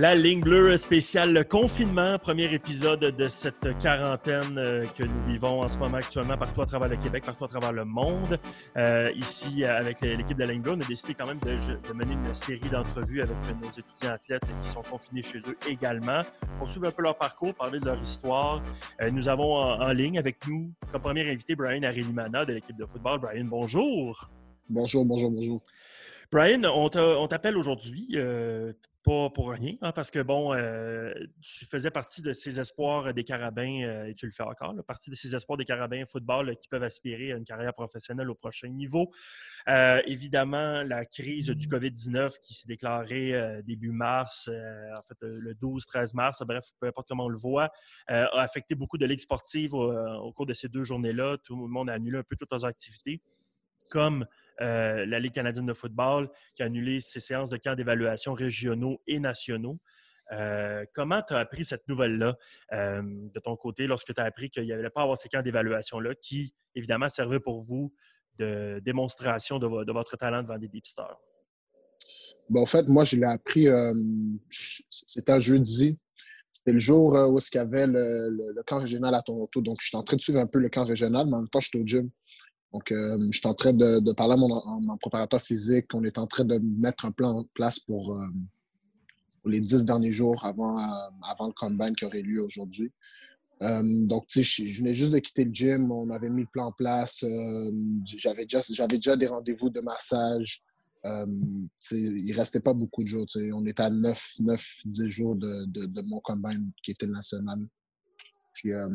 La ligne bleue spéciale le confinement, premier épisode de cette quarantaine euh, que nous vivons en ce moment actuellement partout à travers le Québec, partout à travers le monde. Euh, ici, avec l'équipe de la ligne bleue, on a décidé quand même de, mener une série d'entrevues avec nos étudiants athlètes qui sont confinés chez eux également pour suivre un peu leur parcours, parler de leur histoire. Euh, nous avons en, ligne avec nous comme premier invité Brian Arélimana de l'équipe de football. Brian, bonjour. Bonjour, bonjour, bonjour. Brian, on t'appelle aujourd'hui, euh, pas pour rien, hein, parce que bon, euh, tu faisais partie de ces espoirs des carabins, euh, et tu le fais encore, partie de ces espoirs des carabins football qui peuvent aspirer à une carrière professionnelle au prochain niveau. évidemment, la crise du mmh. COVID-19 qui s'est déclarée début mars, en fait le 12-13 mars, bref, peu importe comment on le voit, a affecté beaucoup de ligues sportives au, au cours de ces deux journées-là. Tout le monde a annulé un peu toutes leurs activités comme euh, la Ligue canadienne de football qui a annulé ses séances de camps d'évaluation régionaux et nationaux. Euh, comment tu as appris cette nouvelle-là euh, de ton côté lorsque tu as appris qu'il n'y avait pas avoir ces camps d'évaluation-là qui, évidemment, servaient pour vous de démonstration de, votre talent devant des dépisteurs? Ben, en fait, moi, je l'ai appris, c'était un jeudi. C'était le jour où il y avait le, camp régional à Toronto. Donc, je suis en train de suivre un peu le camp régional, mais en même temps, je suis au gym. Donc, euh, je suis en train de, parler à mon, préparateur physique. On est en train de mettre un plan en place pour, euh, les dix derniers jours avant, euh, avant le combine qui aurait lieu aujourd'hui. donc, tu sais, je, venais juste de quitter le gym. On avait mis le plan en place. j'avais déjà, déjà des rendez-vous de massage. il ne restait pas beaucoup de jours. On était à 9, 9 10 jours de, de mon combine qui était national. Puis, euh,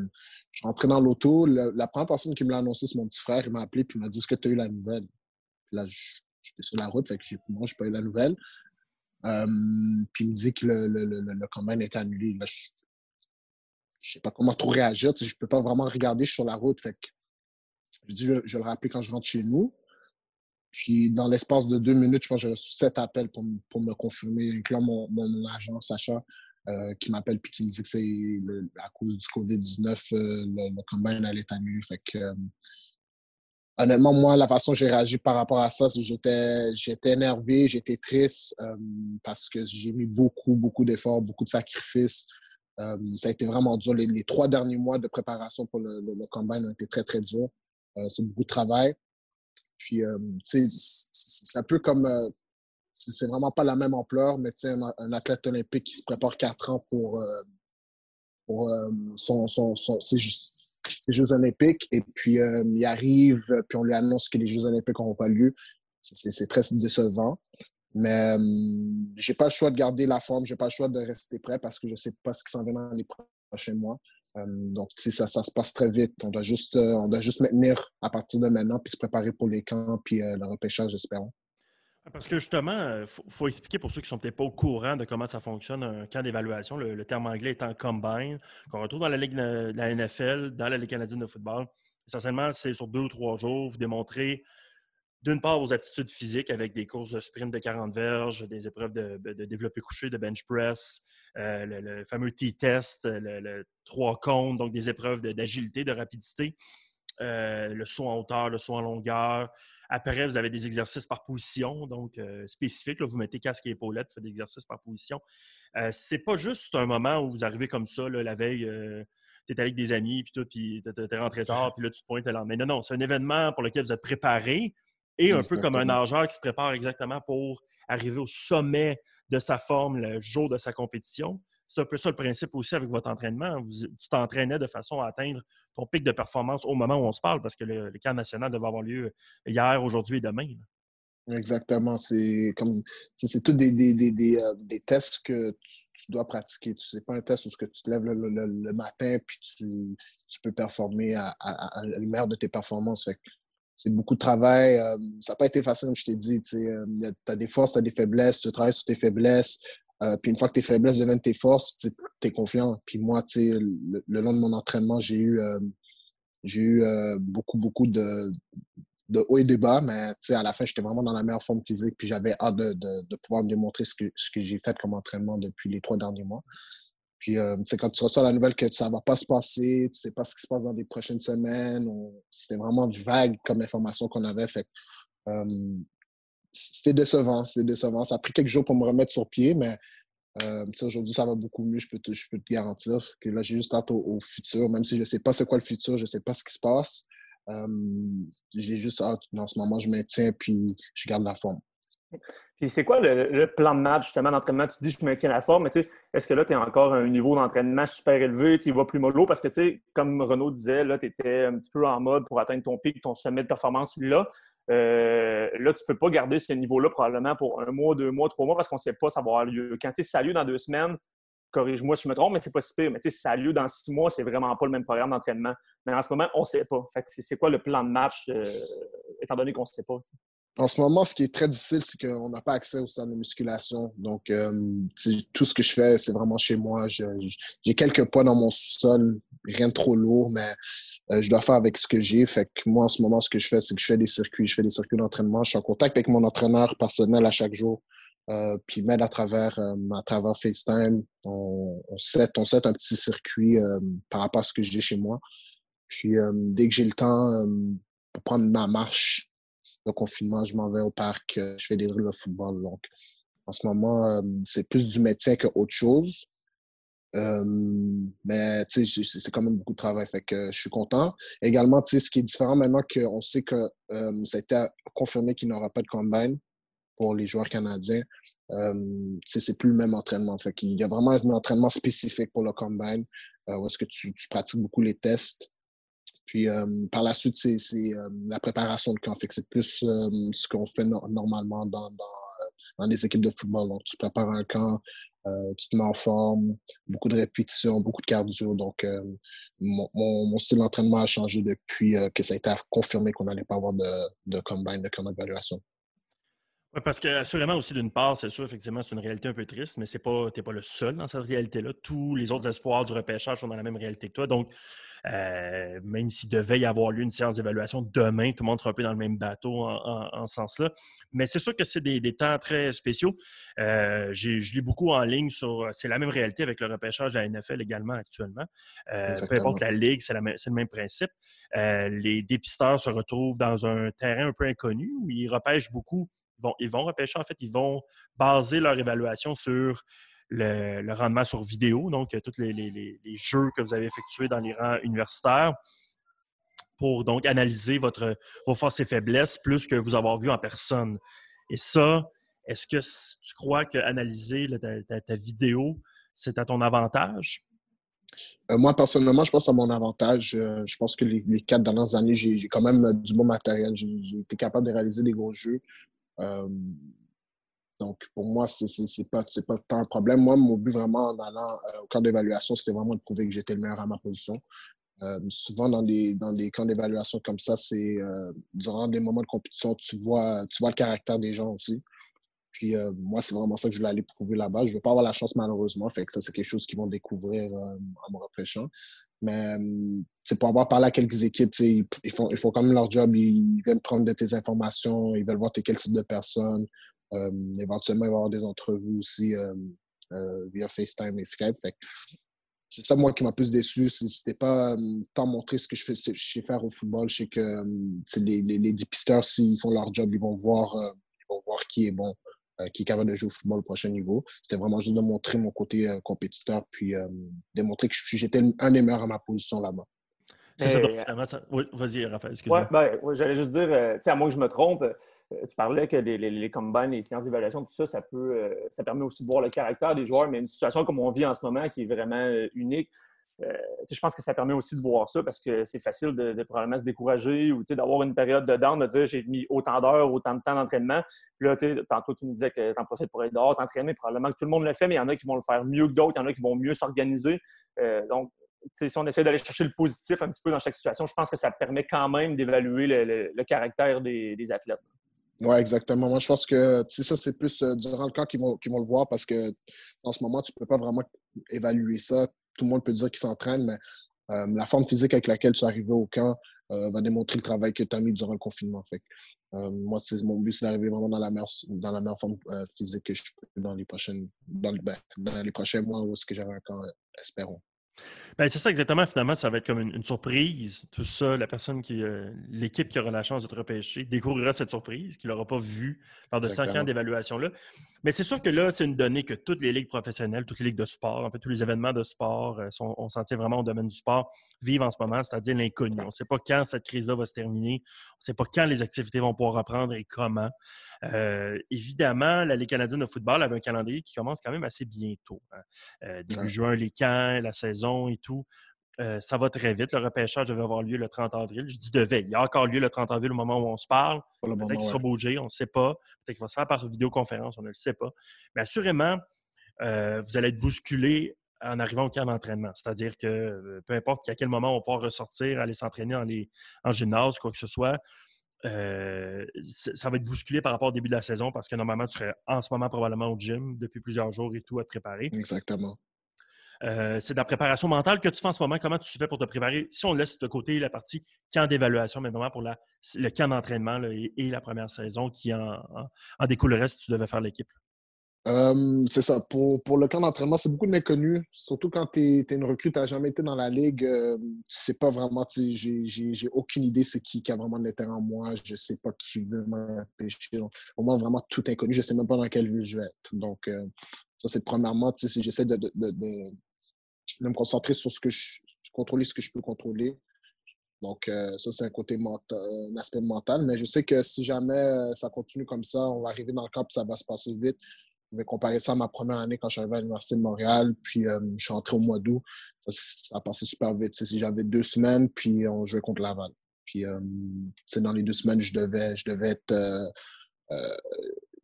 je rentré dans l'auto. La, première personne qui me l'a annoncé, c'est mon petit frère. Il m'a appelé puis il m'a dit Est-ce que tu as eu la nouvelle Puis là, j'étais sur la route, fait que moi, je n'ai pas eu la nouvelle. Euh, puis il me dit que le, le, le, le annulé. je ne sais pas comment trop réagir. je ne peux pas vraiment regarder, je suis sur la route. Fait que je dis je, le rappeler quand je rentre chez nous. Puis dans l'espace de deux minutes, je pense que j'ai reçu sept appels pour, pour me confirmer, incluant mon, mon agent, Sacha, euh, qui m'appelle puis qui me dit que c'est à cause du COVID-19, euh, le, le, combine allait être annulé. Fait que, euh, honnêtement, moi, la façon dont j'ai réagi par rapport à ça, c'est j'étais, j'étais énervé, j'étais triste parce que j'ai mis beaucoup, beaucoup d'efforts, beaucoup de sacrifices. ça a été vraiment dur. Les, trois derniers mois de préparation pour le, le, combine ont été très, très durs. c'est beaucoup de travail. Puis, tu sais, c'est un peu comme c'est vraiment pas la même ampleur, mais un, un athlète olympique qui se prépare quatre ans pour, euh, pour euh, son, son, ses, Jeux olympiques, et puis euh, il arrive, puis on lui annonce que les Jeux olympiques n'auront pas lieu. C'est très décevant. Mais j'ai pas le choix de garder la forme, j'ai pas le choix de rester prêt parce que je sais pas ce qui s'en vient dans les prochains mois. donc, ça, ça se passe très vite. On doit juste, on doit juste maintenir à partir de maintenant, puis se préparer pour les camps, puis le repêchage, j'espère. Parce que justement, il euh, faut, expliquer pour ceux qui ne sont peut-être pas au courant de comment ça fonctionne un camp d'évaluation, le, terme anglais étant combine, qu'on retrouve dans la Ligue de la NFL, dans la Ligue canadienne de football. Essentiellement, c'est sur deux ou trois jours, vous démontrez d'une part vos aptitudes physiques avec des courses de sprint de 40 verges, des épreuves de, de développé couché, de bench press, euh, le, fameux T-test, le, trois comptes, donc des épreuves d'agilité, de, rapidité, euh, le saut en hauteur, le saut en longueur, après, vous avez des exercices par position, donc euh, spécifiques. vous mettez casque et épaulettes, vous faites des exercices par position. Euh, c'est pas juste un moment où vous arrivez comme ça, la veille, euh, tu es avec des amis, puis tout, puis tu es rentré tard, puis là, tu te pointes là. Mais non, non, c'est un événement pour lequel vous êtes préparé et un peu comme un nageur qui se prépare exactement pour arriver au sommet de sa forme le jour de sa compétition c'est un peu ça le principe aussi avec votre entraînement. tu t'entraînais de façon à atteindre ton pic de performance au moment où on se parle, parce que le, camp national devait avoir lieu hier, aujourd'hui et demain. Exactement. C'est comme c'est tout des, des, des, des, euh, tests que tu, dois pratiquer. Tu sais pas un test où que tu te lèves le, matin puis tu, tu peux performer à, à, à, de tes performances. c'est beaucoup de travail. Euh, ça n'a pas été facile, comme je t'ai dit. Tu euh, as des forces, tu as des faiblesses, tu travailles sur tes faiblesses. Euh, puis une fois que tes faiblesses deviennent tes forces, tu es confiant. Puis moi, le, le long de mon entraînement, j'ai eu, euh, eu euh, beaucoup, beaucoup de, hauts et de bas, mais à la fin, j'étais vraiment dans la meilleure forme physique. Puis j'avais hâte de, de, de, pouvoir démontrer ce que, ce que j'ai fait comme entraînement depuis les trois derniers mois. Puis quand tu reçois la nouvelle que ça ne va pas se passer, tu ne sais pas ce qui se passe dans les prochaines semaines, c'était vraiment vague comme information qu'on avait. Fait c'était décevant, c'était décevant. Ça a pris quelques jours pour me remettre sur pied, mais Euh, Aujourd'hui, ça va beaucoup mieux, je peux te, je peux te garantir. Que là, j'ai juste hâte au, futur, même si je ne sais pas c'est quoi le futur, je ne sais pas ce qui se passe. Euh, j'ai juste hâte, en ce moment, je maintiens puis je garde la forme. Puis c'est quoi le, plan de match justement d'entraînement? Tu dis je maintiens la forme, mais tu sais, est-ce que là, tu es encore un niveau d'entraînement super élevé, tu vas plus mollo? Parce que tu sais, comme Renaud disait, là, tu étais un petit peu en mode pour atteindre ton pic, ton sommet de performance là. Euh, là, tu ne peux pas garder ce niveau-là probablement pour un mois, deux mois, trois mois parce qu'on ne sait pas ça va avoir lieu. Quand tu sais, ça a lieu dans deux semaines, corrige-moi si je me trompe, mais c'est pas si pire. Mais tu sais, ça a lieu dans six mois, c'est vraiment pas le même programme d'entraînement. Mais en ce moment, on ne sait pas. Fait c'est quoi le plan de match, euh, étant donné qu'on ne sait pas? En ce moment, ce qui est très difficile, c'est qu'on n'a pas accès au stade de musculation. Donc, euh, tout ce que je fais, c'est vraiment chez moi. J'ai quelques poids dans mon sol, rien de trop lourd, mais euh, je dois faire avec ce que j'ai. Fait que moi, en ce moment, ce que je fais, c'est que je fais des circuits. Je fais des circuits d'entraînement. Je suis en contact avec mon entraîneur personnel à chaque jour. Euh, puis m'aide à travers, euh, à travers FaceTime. On, on, set, on set un petit circuit par rapport à ce que j'ai chez moi. Puis dès que j'ai le temps pour prendre ma marche, le confinement, je m'en vais au parc, euh, je fais des drills de football. Donc, en ce moment, euh, c'est plus du métier qu'autre chose. Euh, mais c'est quand même beaucoup de travail, fait que je suis content. Également, ce qui est différent maintenant qu'on sait que ça a été confirmé qu'il n'y aura pas de combine pour les joueurs canadiens, c'est plus le même entraînement. Fait qu'il y a vraiment un entraînement spécifique pour le combine, où est-ce que tu, pratiques beaucoup les tests. Puis euh, par la suite, c'est euh, la préparation de camp. c'est plus euh, ce qu'on fait normalement dans, dans, les équipes de football. Donc, tu prépares un camp, tu te mets en forme, beaucoup de répétitions, beaucoup de cardio. Donc, mon, mon, style d'entraînement a changé depuis que ça a été confirmé qu'on n'allait pas avoir de, de combine, de camp d'évaluation. Oui, parce que assurément aussi, d'une part, c'est sûr, effectivement, c'est une réalité un peu triste, mais tu n'es pas le seul dans cette réalité-là. Tous les autres espoirs du repêchage sont dans la même réalité que toi. Donc, euh, même s'il devait y avoir lieu une séance d'évaluation demain, tout le monde sera un peu dans le même bateau en, ce sens-là. Mais c'est sûr que c'est des, temps très spéciaux. Euh, je lis beaucoup en ligne sur. C'est la même réalité avec le repêchage de la NFL également actuellement. Euh, peu importe la ligue, c'est le même principe. les dépisteurs se retrouvent dans un terrain un peu inconnu où ils repêchent beaucoup. Ils vont, repêcher, en fait, ils vont baser leur évaluation sur le, rendement sur vidéo, donc euh, tous les, jeux que vous avez effectués dans les rangs universitaires pour donc analyser votre, vos forces et faiblesses plus que vous avoir vu en personne. Et ça, est-ce que tu crois qu'analyser ta, ta, vidéo, c'est à ton avantage? Euh, moi, personnellement, je pense à mon avantage. Euh, je pense que les, quatre dernières années, j'ai quand même du bon matériel. J'ai été capable de réaliser des gros jeux. Donc, pour moi, ce n'est pas, pas tant un problème. Moi, mon but vraiment en allant euh, au camp d'évaluation, c'était vraiment de prouver que j'étais le meilleur à ma position. Euh, souvent, dans des, dans des camps d'évaluation comme ça, c'est euh, durant des moments de compétition, tu vois, tu vois le caractère des gens aussi. Puis moi, c'est vraiment ça que je voulais aller prouver là-bas. Je ne vais pas avoir la chance, malheureusement. Fait que ça, c'est quelque chose qu'ils vont découvrir en me repêchant. Mais c'est pour avoir parlé à quelques équipes, ils, ils, font, ils font quand même leur job. Ils viennent prendre de tes informations. Ils veulent voir es quel type de personne. Euh, éventuellement, il va y avoir des entrevues aussi euh, euh, via FaceTime et Skype. c'est ça, moi, qui m'a plus déçu. C'était pas tant montrer ce que je, fais, je sais faire au football. Je sais que les, les, les, dépisteurs, s'ils font leur job, ils vont voir, ils vont voir qui est bon, qui est capable de jouer au football au prochain niveau. C'était vraiment juste de montrer mon côté compétiteur, puis démontrer que j'étais un des meilleurs à ma position là-bas. C'est ça, donc, vas-y, Raphaël, excuse-moi. Ouais, ben, j'allais juste dire, à moins que je me trompe, euh, tu parlais que les, les, les combines, les séances d'évaluation, tout ça, ça, peut, euh, ça permet aussi de voir le caractère des joueurs, mais une situation comme on vit en ce moment qui est vraiment euh, unique, je pense que ça permet aussi de voir ça parce que c'est facile de, probablement se décourager ou d'avoir une période de down, de dire j'ai mis autant d'heures, autant de temps d'entraînement. Puis là, tantôt, tu nous disais que tu en profites pour être dehors, t'entraîner. Probablement que tout le monde le fait, mais il y en a qui vont le faire mieux que d'autres, il y en a qui vont mieux s'organiser. donc, si on essaie d'aller chercher le positif un petit peu dans chaque situation, je pense que ça permet quand même d'évaluer le, caractère des athlètes. Oui, exactement. Moi, je pense que ça, c'est plus euh, durant le camp qu'ils vont, vont, le voir parce que en ce moment, tu ne peux pas vraiment évaluer ça. Tout le monde peut dire qu'il s'entraîne, mais euh, la forme physique avec laquelle tu es arrivé au camp euh, va démontrer le travail que tu as mis durant le confinement. Fait. moi, mon but, c'est d'arriver vraiment dans la meilleure, dans la meilleure forme physique que je peux dans les, prochaines, dans, ben, les prochains mois où est-ce que un camp, espérons. Ben, c'est ça exactement. Finalement, ça va être comme une, surprise. Tout ça, la personne qui, euh, l'équipe qui aura la chance de te repêcher découvrira cette surprise qu'il n'aura pas vue lors de cinq ans d'évaluation-là. Mais c'est sûr que là, c'est une donnée que toutes les ligues professionnelles, toutes les ligues de sport, en fait, tous les événements de sport, euh, sont, on s'en tient vraiment au domaine du sport, vivent en ce moment, c'est-à-dire l'inconnu. On ne sait pas quand cette crise-là va se terminer. On ne sait pas quand les activités vont pouvoir reprendre et comment. Euh, évidemment, la Ligue canadienne de football avait un calendrier qui commence quand même assez bientôt. Hein. début juin, les camps, la saison et tout. Euh, ça va très vite. Le repêchage devait avoir lieu le 30 avril. Je dis devait. Il y a encore lieu le 30 avril au moment où on se parle. Peut-être qu'il sera bougé, on ne sait pas. Peut-être qu'il va se faire par vidéoconférence, on ne le sait pas. Mais assurément, euh, vous allez être bousculé en arrivant au camp d'entraînement. C'est-à-dire que euh, peu importe à quel moment on peut ressortir, aller s'entraîner en, en, gymnase, quoi que ce soit, ça va être bousculé par rapport au début de la saison parce que normalement, tu serais en ce moment probablement au gym depuis plusieurs jours et tout à te préparer. Exactement. Euh, c'est de la préparation mentale que tu fais en ce moment. Comment tu fais pour te préparer? Si on laisse de côté la partie camp d'évaluation, mais vraiment pour le camp d'entraînement et, la première saison qui en, découlerait si tu devais faire l'équipe. C'est ça. Pour, le camp d'entraînement, c'est beaucoup de. Surtout quand tu es, une recrue, tu n'as jamais été dans la ligue. Euh, tu sais pas vraiment, j'ai aucune idée c'est qui qui a vraiment de l'intérêt en moi. Je sais pas qui veut m'empêcher. Au moins, vraiment tout inconnu. Je sais même pas dans quelle ville je vais être. Donc, euh, ça, c'est premièrement, si j'essaie de, de me concentrer sur ce que je, contrôler ce que je peux contrôler. Donc, euh, ça, c'est un côté mental, un aspect mental. Mais je sais que si jamais euh, ça continue comme ça, on va arriver dans le camp et ça va se passer vite. Je vais comparer ça à ma première année quand arrivé à l'Université de Montréal, puis euh, je suis entré au mois d'août. Ça, a passé super vite. Si j'avais deux semaines, puis on jouait contre Laval. Puis, dans les deux semaines, je devais, je devais être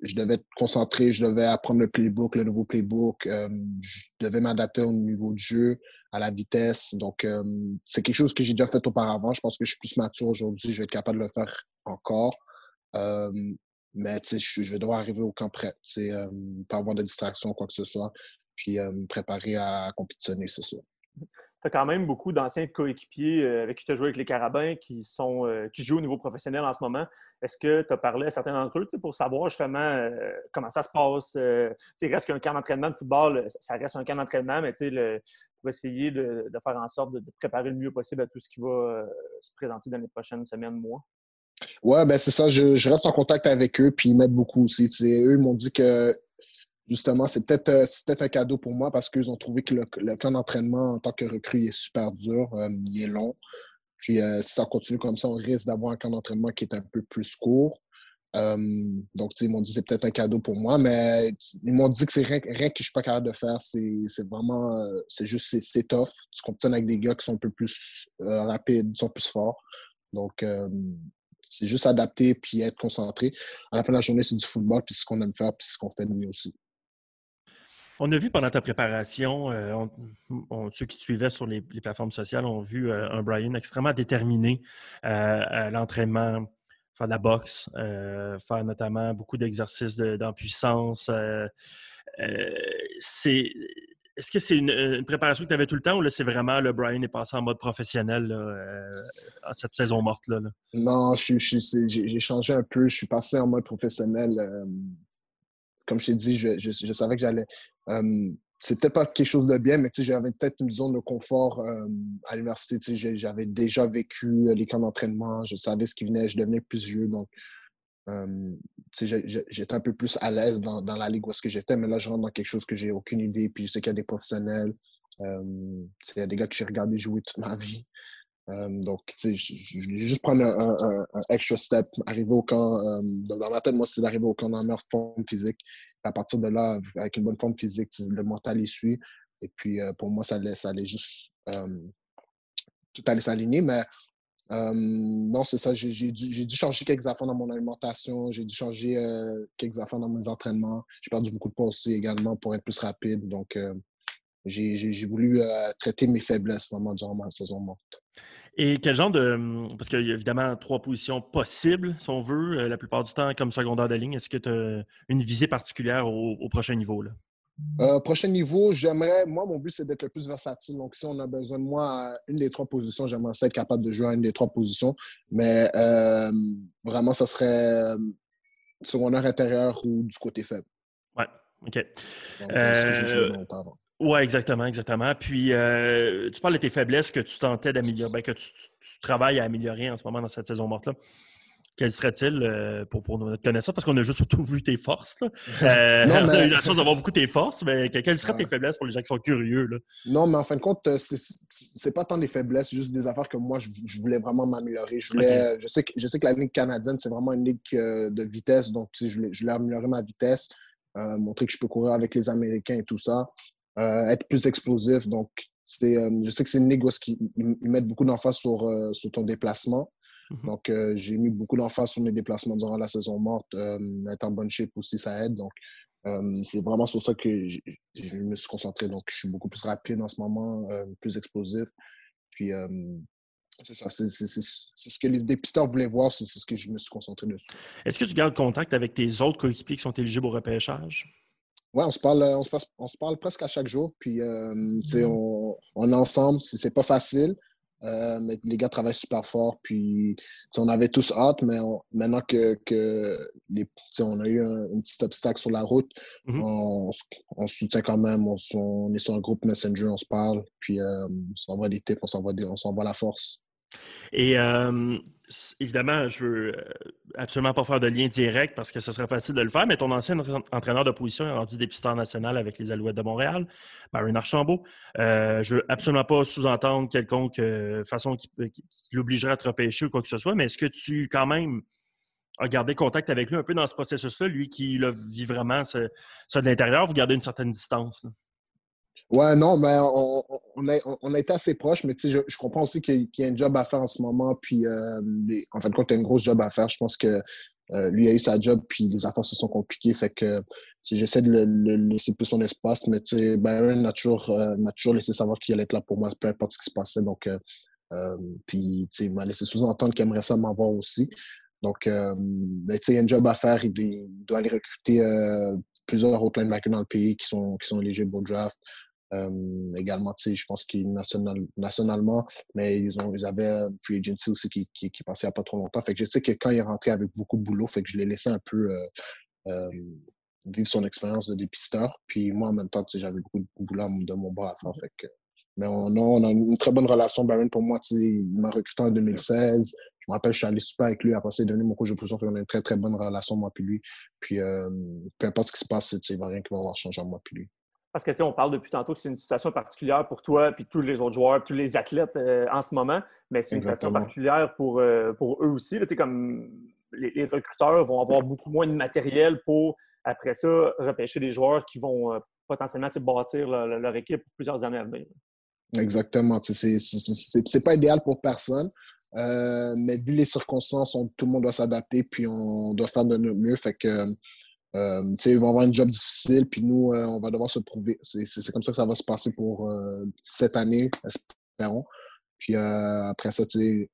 je devais être concentré, je devais apprendre le playbook, le nouveau playbook, euh, je devais m'adapter au niveau du jeu, à la vitesse. Donc, euh, c'est quelque chose que j'ai déjà fait auparavant. Je pense que je suis plus mature aujourd'hui, je vais être capable de le faire encore. Euh, mais je, je vais devoir arriver au camp prêt, euh, pas avoir de distraction, quoi que ce soit, puis me préparer à compétitionner, c'est sûr tu as quand même beaucoup d'anciens coéquipiers euh, avec qui tu as joué avec les Carabins qui, sont, euh, qui jouent au niveau professionnel en ce moment. Est-ce que tu as parlé à certains d'entre eux pour savoir justement euh, comment ça se passe? il reste qu'un camp d'entraînement de football, ça reste un camp d'entraînement, mais pour essayer de, faire en sorte de, préparer le mieux possible à tout ce qui va se présenter dans les prochaines semaines, mois? Ouais, ben c'est ça. Je, reste en contact avec eux, puis ils m'aident beaucoup aussi. eux m'ont dit que justement, c'est peut-être euh, peut un cadeau pour moi parce qu'ils ont trouvé que le, camp d'entraînement en tant que recrue est super dur, euh, il est long. Puis euh, si ça continue comme ça, on risque d'avoir un camp d'entraînement qui est un peu plus court. donc, ils m'ont dit que c'est peut-être un cadeau pour moi, mais ils m'ont dit que c'est rien, que je suis pas capable de faire. C'est vraiment, c'est juste, c'est tough. Tu compétitionnes avec des gars qui sont un peu plus rapides, sont plus forts. Donc, c'est juste adapter puis être concentré. À la fin de la journée, c'est du football, puis c'est ce qu'on aime faire, puis c'est ce qu'on fait de mieux aussi. On a vu pendant ta préparation, euh, ceux qui te suivaient sur les, plateformes sociales ont vu euh, un Brian extrêmement déterminé euh, à l'entraînement, faire de la boxe, faire notamment beaucoup d'exercices d'empuissance. c'est est-ce que c'est une, préparation que tu avais tout le temps ou là, c'est vraiment le Brian est passé en mode professionnel en cette saison morte? Là, Non, j'ai changé un peu. Je suis passé en mode professionnel comme je t'ai dit, je, savais que j'allais. Euh, c'était pas quelque chose de bien, mais j'avais peut-être une zone de confort euh, à l'université. J'avais déjà vécu les camps d'entraînement, je savais ce qui venait, je devenais plus vieux. Donc, euh, j'étais un peu plus à l'aise dans, la ligue où est-ce que j'étais, mais là, je rentre dans quelque chose que j'ai aucune idée. Puis je sais qu'il y a des professionnels, il y a des gars que j'ai regardé jouer toute ma vie. Euh, donc, tu sais, juste prendre un, extra step, arriver au camp. Euh, dans ma tête, moi, c'était d'arriver au camp dans la meilleure forme physique. à partir de là, avec une bonne forme physique, le mental y suit. Et puis, euh, pour moi, ça allait, ça allait juste tout allait s'aligner. Mais non, c'est ça. J'ai dû, changer quelques affaires dans mon alimentation. J'ai dû changer quelques affaires dans mes entraînements. J'ai perdu beaucoup de poids aussi également pour être plus rapide. Donc, j'ai voulu traiter mes faiblesses vraiment durant ma saison morte. Et quel genre de. Hum, parce qu'il y a évidemment trois positions possibles, si on veut, euh, la plupart du temps comme secondaire de ligne. Est-ce que tu as une visée particulière au, prochain niveau? Là? Euh, prochain niveau, j'aimerais. Moi, mon but, c'est d'être le plus versatile. Donc, si on a besoin de moi à une des trois positions, j'aimerais être capable de jouer à une des trois positions. Mais euh, vraiment, ça serait secondaire intérieur ou du côté faible. Ouais, OK. Oui, exactement, exactement. Puis, tu parles de tes faiblesses que tu tentais d'améliorer, ben, que tu, travailles à améliorer en ce moment dans cette saison morte-là. Quel serait-il euh, pour, pour notre connaissance? Parce qu'on a juste surtout vu tes forces. Euh, on a eu la chance d'avoir beaucoup tes forces, mais quelles seraient tes faiblesses pour les gens qui sont curieux? Là? Non, mais en fin de compte, euh, c'est pas tant des faiblesses, c'est juste des affaires que moi, je, voulais vraiment m'améliorer. Je, je, sais que, je sais que la Ligue canadienne, c'est vraiment une ligue de vitesse, donc je voulais, je voulais améliorer ma vitesse, montrer que je peux courir avec les Américains et tout ça, être plus explosif. Donc, je sais que c'est une ligue où ils, mettent beaucoup d'emphase sur, sur ton déplacement. Mhm. Donc, euh, j'ai mis beaucoup d'emphase sur mes déplacements durant la saison morte. Euh, être en bonne shape aussi, ça aide. Donc, euh, c'est vraiment sur ça que je me suis concentré. Donc, je suis beaucoup plus rapide en ce moment, plus explosif. Puis, c'est ça. C'est ce que les dépisteurs voulaient voir. C'est ce que je me suis concentré dessus. Est-ce que tu gardes contact avec tes autres coéquipiers qui sont éligibles au repêchage? Oui, on se parle, on se, on se parle presque à chaque jour. Puis, mhm. on, on est ensemble. C'est pas facile. Euh, mais les gars travaillent super fort. Puis, on avait tous hâte, mais maintenant que, que les, on a eu un, petit obstacle sur la route, mm-hmm. on, on, se soutient quand même. On, on, est sur un groupe Messenger, on se parle. Puis, euh, on s'envoie des tips, on s'envoie la force. Et évidemment, je veux absolument pas faire de lien direct parce que ce serait facile de le faire, mais ton ancien entraîneur de position est rendu dépisteur national avec les Alouettes de Montréal, Baron Archambault. Euh, je veux absolument pas sous-entendre quelconque façon qui, l'obligerait à te repêcher ou quoi que ce soit, mais est-ce que tu, quand même, as gardé contact avec lui un peu dans ce processus-là, lui qui vit vraiment ça, de l'intérieur, vous gardez une certaine distance? Ouais, non, mais on, on, a, on, a, été assez proches, mais je, je comprends aussi qu'il y a un job à faire en ce moment. Puis, euh, en fin de compte, il y a une grosse job à faire. Je pense que euh, lui a eu sa job, puis les affaires se sont compliquées. Fait que j'essaie de le, laisser plus son espace. Mais Byron a toujours, euh, m'a toujours laissé savoir qu'il allait être là pour moi, peu importe ce qui se passait. Donc, puis, il m'a laissé sous-entendre qu'il aimerait ça m'avoir aussi. Donc, ben, il y a un job à faire. Il, doit aller recruter plusieurs autres linebackers dans le pays qui sont, qui sont éligibles au draft. Euh, également, je pense qu'il national, nationalement, mais ils, ont, ils avaient Free Agency aussi qui, qui, qui passait il n'y a pas trop longtemps. Fait que je sais que quand il est rentré avec beaucoup de boulot, fait que je l'ai laissé un peu euh, euh, vivre son expérience de dépisteur. Puis moi, en même temps, j'avais beaucoup de boulot de mon bras à faire. Fait que, mais on a, on a, une très bonne relation. Baron, pour moi, il m'a recruté en 2016. Je me rappelle, je suis allé super avec lui. Après, a donné mon coach de position. On a une très, très bonne relation, moi puis lui. Puis, peu importe ce qui se passe, il n'y a rien qui va avoir changé moi puis lui. Parce que, tu sais, on parle depuis tantôt que c'est une situation particulière pour toi, puis tous les autres joueurs, tous les athlètes euh, en ce moment, mais c'est une situation particulière pour, euh, pour eux aussi. Là, comme les, recruteurs vont avoir beaucoup moins de matériel pour, après ça, repêcher des joueurs qui vont euh, potentiellement bâtir leur, équipe pour plusieurs années à venir. Exactement. C'est pas idéal pour personne. Mais vu les circonstances, tout le monde doit s'adapter, puis on doit faire de notre mieux. Fait que euh, ils vont avoir un job difficile, puis nous, euh, on va devoir se prouver. C'est comme ça que ça va se passer pour euh, cette année, espérons. Puis euh, après ça,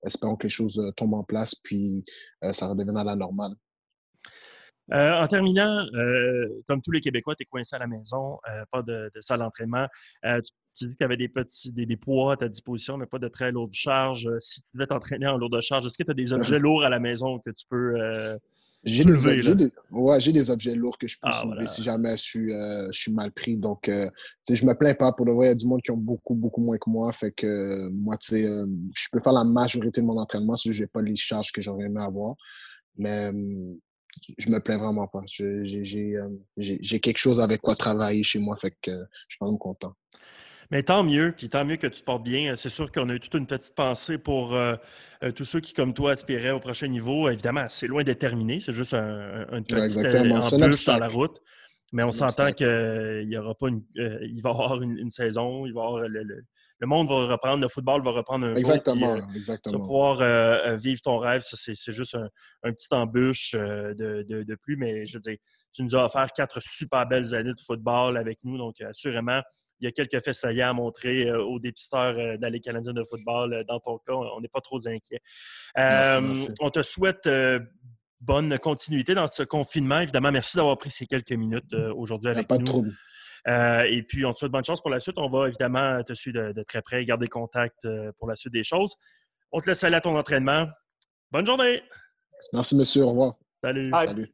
espérons que les choses tombent en place, puis ça redevienne à la normale. En terminant, comme tous les Québécois, tu es coincé à la maison, pas de, salle d'entraînement. Tu, dis que tu avais des petits des, des, poids à ta disposition, mais pas de très lourdes charges. Si tu devais t'entraîner en lourde charge, est-ce que tu as des objets lourds à la maison que tu peux j'ai des, objets, ouais, des objets lourds que je peux ah, soulever si jamais je suis, euh, je suis mal pris. Donc, euh, je me plains pas. Pour le vrai, il y a du monde qui ont beaucoup, beaucoup moins que moi. Fait que moi, euh, je peux faire la majorité de mon entraînement si je n'ai pas les charges que j'aurais aimé avoir. Mais je me plains vraiment pas. J'ai quelque chose avec quoi travailler chez moi. Fait que je suis vraiment content. Mais tant mieux, puis tant mieux que tu te portes bien. C'est sûr qu'on a eu toute une petite pensée pour euh, euh, tous ceux qui, comme toi, aspiraient au prochain niveau. Évidemment, c'est loin d'être terminé. C'est juste un, un petit euh, plus dans la route. Mais on s'entend qu'il y aura pas une, il va y avoir une, saison, il va avoir le, monde va reprendre, le football va reprendre un exactement, jour. exactement. Tu vas pouvoir vivre ton rêve. Ça, c'est juste un, petit embûche de, de, de, plus. Mais je veux dire, tu nous as offert quatre super belles années de football avec nous. Donc, assurément, il y a quelques faits saillants à montrer euh, aux dépisteurs euh, dans les Canadiens de football. Euh, dans ton cas, on n'est pas trop inquiet. On te souhaite bonne continuité dans ce confinement. Évidemment, merci d'avoir pris ces quelques minutes aujourd'hui avec pas nous. Trop. et puis, on te souhaite bonne chance pour la suite. On va évidemment te suivre de, très près, garder contact pour la suite des choses. On te laisse aller à ton entraînement. Bonne journée. Merci, monsieur. Au revoir. Salut. Salut.